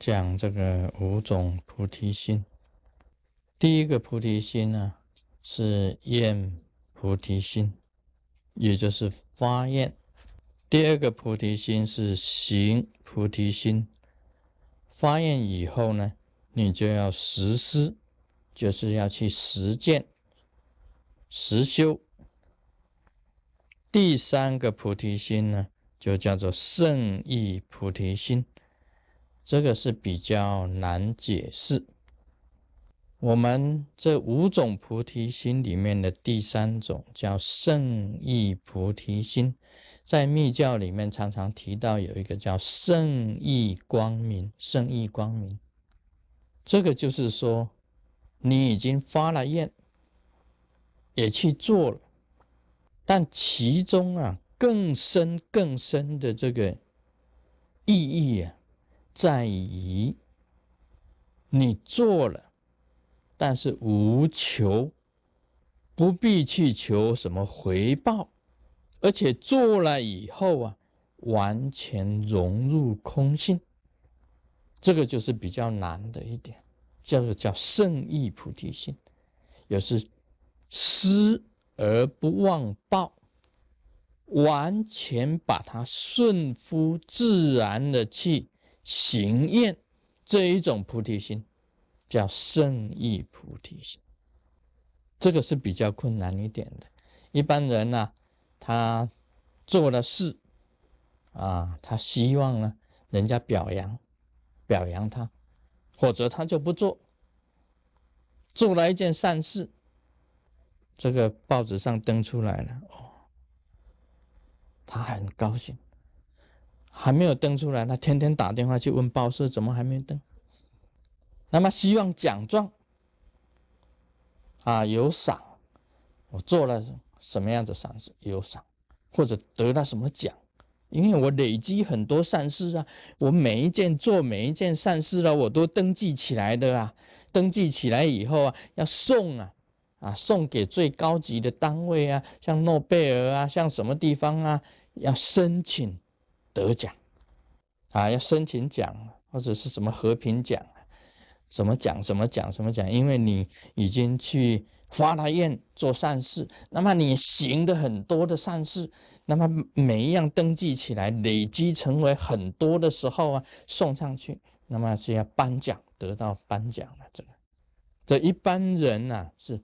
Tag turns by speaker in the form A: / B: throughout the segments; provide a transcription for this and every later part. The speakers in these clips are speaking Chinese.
A: 讲这个五种菩提心。第一个菩提心呢，是愿菩提心，也就是发愿；第二个菩提心是行菩提心。发愿以后呢，你就要实施，就是要去实践、实修。第三个菩提心呢，就叫做圣意菩提心，这个是比较难解释。我们这五种菩提心里面的第三种叫圣意菩提心，在密教里面常常提到有一个叫圣意光明，圣意光明，这个就是说你已经发了愿，也去做了，但其中啊更深更深的这个意义啊，在于你做了。但是无求，不必去求什么回报，而且做了以后啊，完全融入空性，这个就是比较难的一点，叫做叫圣意菩提心，也是施而不忘报，完全把它顺乎自然的去行愿这一种菩提心。叫圣意菩提心，这个是比较困难一点的。一般人呢，他做了事啊，他希望呢人家表扬，表扬他，或者他就不做。做了一件善事，这个报纸上登出来了，哦，他很高兴。还没有登出来，他天天打电话去问报社，怎么还没登？那么希望奖状啊有赏，我做了什么样的善事有赏，或者得了什么奖，因为我累积很多善事啊，我每一件做每一件善事啊，我都登记起来的啊，登记起来以后啊，要送啊啊送给最高级的单位啊，像诺贝尔啊，像什么地方啊，要申请。得奖啊，要申请奖或者是什么和平奖。怎么讲？怎么讲？怎么讲？因为你已经去发了愿做善事，那么你行的很多的善事，那么每一样登记起来，累积成为很多的时候啊，送上去，那么是要颁奖，得到颁奖了。这个，这一般人呢，是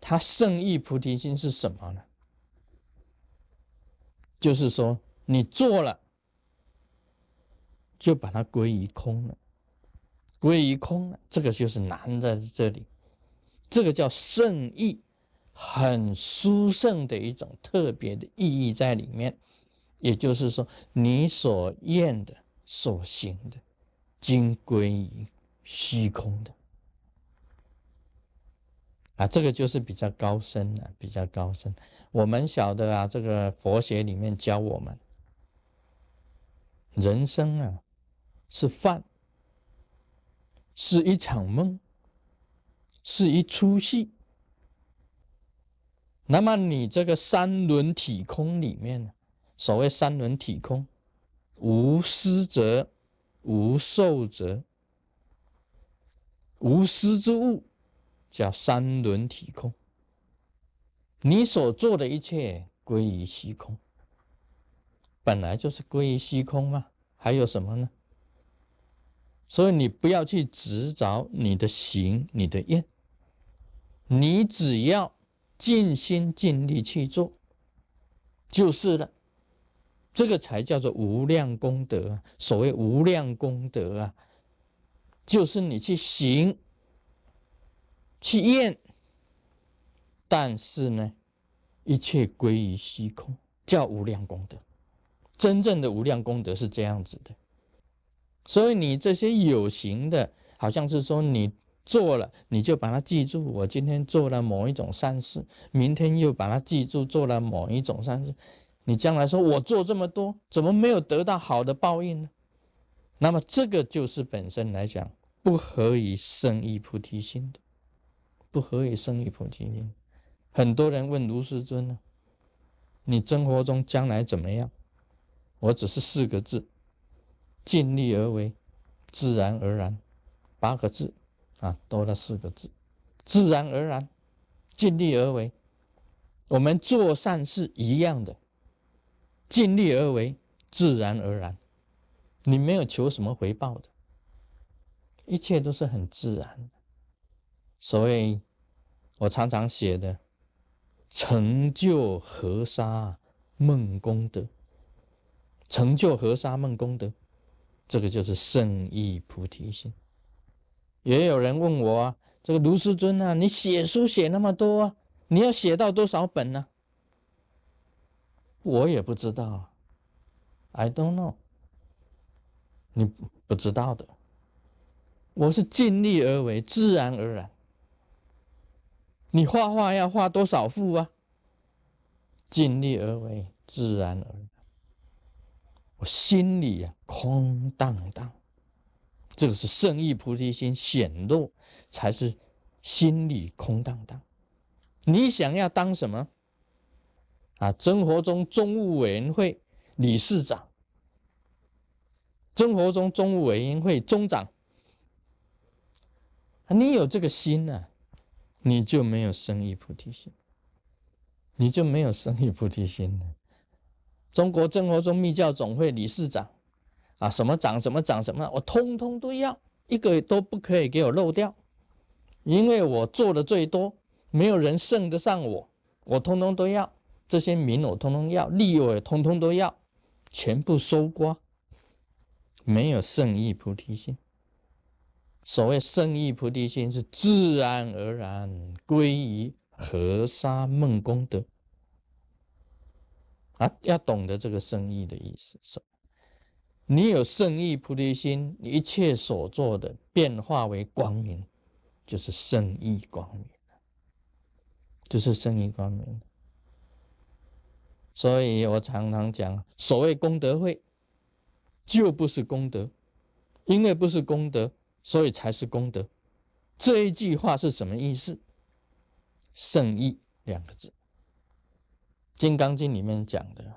A: 他圣意菩提心是什么呢？就是说，你做了，就把它归于空了。归于空了，这个就是难在这里。这个叫圣意，很殊胜的一种特别的意义在里面。也就是说，你所愿的、所行的，均归于虚空的。啊，这个就是比较高深的，比较高深。我们晓得啊，这个佛学里面教我们，人生啊是饭。是一场梦，是一出戏。那么你这个三轮体空里面，所谓三轮体空，无失者，无受者，无失之物，叫三轮体空。你所做的一切归于虚空，本来就是归于虚空嘛，还有什么呢？所以你不要去执着你的行、你的愿，你只要尽心尽力去做，就是了。这个才叫做无量功德。所谓无量功德啊，就是你去行、去愿，但是呢，一切归于虚空，叫无量功德。真正的无量功德是这样子的。所以你这些有形的，好像是说你做了，你就把它记住。我今天做了某一种善事，明天又把它记住做了某一种善事。你将来说我做这么多，怎么没有得到好的报应呢？那么这个就是本身来讲不合于生意菩提心的，不合于生意菩提心。很多人问卢师尊呢，你生活中将来怎么样？我只是四个字。尽力而为，自然而然，八个字啊，多了四个字，自然而然，尽力而为。我们做善事一样的，尽力而为，自然而然，你没有求什么回报的，一切都是很自然的。所谓我常常写的“成就河沙梦功德”，成就河沙梦功德，这个就是圣意菩提心。也有人问我啊，这个卢师尊啊，你写书写那么多啊？你要写到多少本呢？我也不知道，I don't know。你不知道的，我是尽力而为，自然而然。你画画要画多少幅啊？尽力而为，自然而然。心里呀空荡荡，这个是圣意菩提心显露，才是心里空荡荡。你想要当什么？啊，生活中中务委员会理事长，生活中中务委员会中长，你有这个心呢，你就没有生意菩提心，你就没有生意菩提心了。中国生活中密教总会理事长，啊，什么长什么长什么，我通通都要，一个都不可以给我漏掉，因为我做的最多。没有人胜得上我，我通通都要，这些名我通通要，利我也通通都要，全部收刮。没有圣意菩提心。所谓圣意菩提心，是自然而然归于河沙梦功德。要懂得这个圣意的意思，是，你有圣意菩提心，你一切所做的变化为光明，就是圣意光明。就是生意光明，所以我常常讲，所谓功德会，就不是功德，因为不是功德，所以才是功德。这一句话是什么意思？圣意两个字，《金刚经》里面讲的，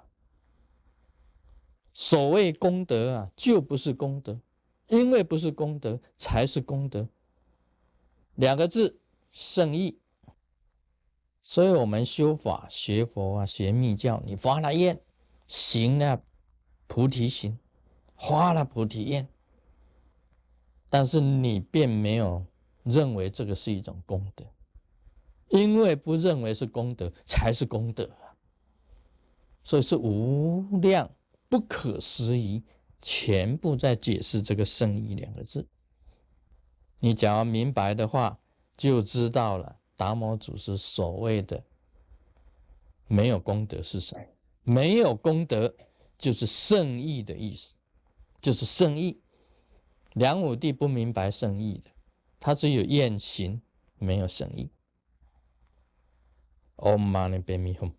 A: 所谓功德啊，就不是功德，因为不是功德，才是功德。两个字，圣意。所以，我们修法、学佛啊，学密教，你发了愿，行了菩提心，发了菩提愿，但是你并没有认为这个是一种功德，因为不认为是功德，才是功德。所以是无量不可思议，全部在解释这个“圣意”两个字。你假如明白的话，就知道了。达摩祖师所谓的没有功德是什么？没有功德就是圣意的意思，就是圣意。梁武帝不明白圣意的，他只有厌行，没有圣意。Om Mani Padme Hum。